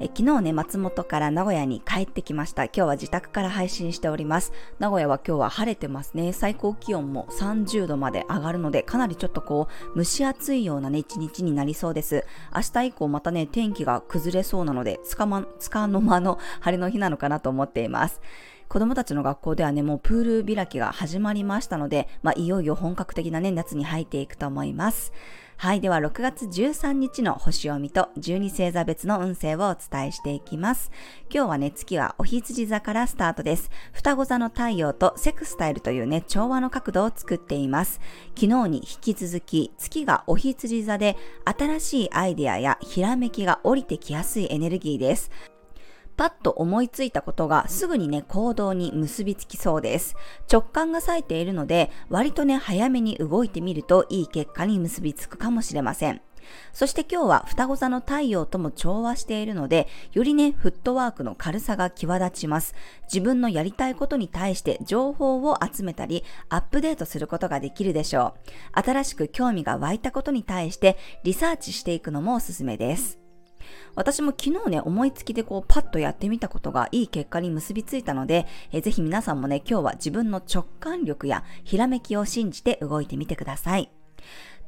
え昨日ね、松本から名古屋に帰ってきました。今日は自宅から配信しております。名古屋は今日は晴れてますね。最高気温も30度まで上がるので、かなりちょっとこう、蒸し暑いようなね、一日になりそうです。明日以降またね、天気が崩れそうなので、つかま、つかの間の晴れの日なのかなと思っています。子供たちの学校ではね、もうプール開きが始まりましたので、まあ、いよいよ本格的なね、夏に入っていくと思います。はい。では、6月13日の星読みと12星座別の運勢をお伝えしていきます。今日はね、月はお羊座からスタートです。双子座の太陽とセクスタイルというね、調和の角度を作っています。昨日に引き続き、月がお羊座で、新しいアイデアやひらめきが降りてきやすいエネルギーです。パッと思いついたことがすぐにね、行動に結びつきそうです。直感が冴えているので、割とね、早めに動いてみるといい結果に結びつくかもしれません。そして今日は双子座の太陽とも調和しているので、よりね、フットワークの軽さが際立ちます。自分のやりたいことに対して情報を集めたり、アップデートすることができるでしょう。新しく興味が湧いたことに対してリサーチしていくのもおすすめです。私も昨日ね、思いつきでこうパッとやってみたことがいい結果に結びついたので、えぜひ皆さんもね、今日は自分の直感力やひらめきを信じて動いてみてください。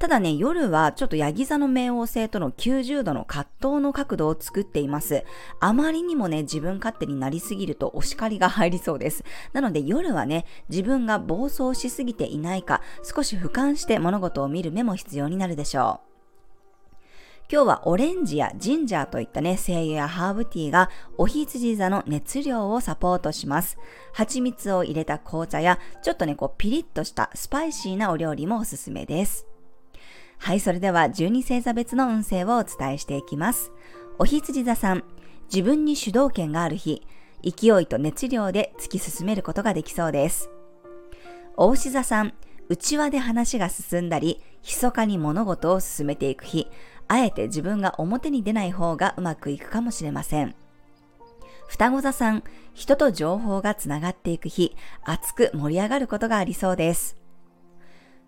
ただね、夜はちょっとヤギ座の冥王星との90度の葛藤の角度を作っています。あまりにもね、自分勝手になりすぎるとお叱りが入りそうです。なので夜はね、自分が暴走しすぎていないか、少し俯瞰して物事を見る目も必要になるでしょう。今日はオレンジやジンジャーといったね、精油やハーブティーがお羊座の熱量をサポートします。蜂蜜を入れた紅茶や、ちょっとね、こうピリッとしたスパイシーなお料理もおすすめです。はい、それでは12星座別の運勢をお伝えしていきます。お羊座さん、自分に主導権がある日、勢いと熱量で突き進めることができそうです。お牛座さん、内輪で話が進んだり、密かに物事を進めていく日、あえて自分が表に出ない方がうまくいくかもしれません。双子座さん、人と情報がつながっていく日、熱く盛り上がることがありそうです。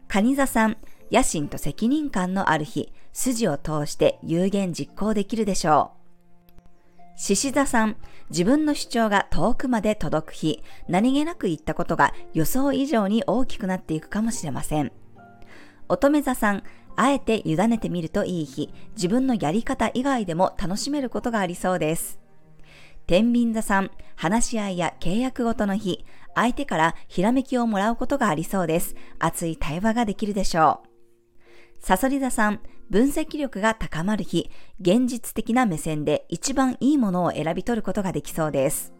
蟹座さん、野心と責任感のある日、筋を通して有言実行できるでしょう。獅子座さん、自分の主張が遠くまで届く日、何気なく言ったことが予想以上に大きくなっていくかもしれません。乙女座さん、あえて委ねてみるといい日、自分のやり方以外でも楽しめることがありそうです。天秤座さん、話し合いや契約ごとの日、相手からひらめきをもらうことがありそうです。熱い対話ができるでしょう。サソリ座さん、分析力が高まる日、現実的な目線で一番いいものを選び取ることができそうです。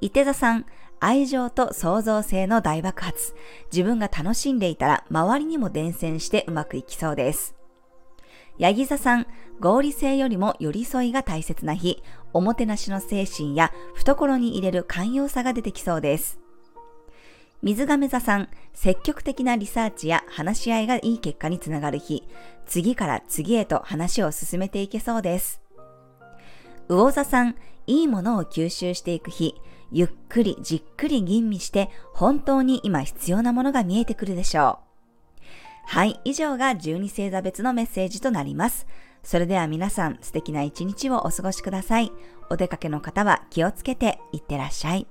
伊手座さん、愛情と創造性の大爆発。自分が楽しんでいたら周りにも伝染してうまくいきそうです。ヤギ座さん、合理性よりも寄り添いが大切な日、おもてなしの精神や懐に入れる寛容さが出てきそうです。水亀座さん、積極的なリサーチや話し合いがいい結果につながる日、次から次へと話を進めていけそうです。魚座さん、いいものを吸収していく日、ゆっくりじっくり吟味して本当に今必要なものが見えてくるでしょう。はい、以上が12星座別のメッセージとなります。それでは皆さん素敵な一日をお過ごしください。お出かけの方は気をつけていってらっしゃい。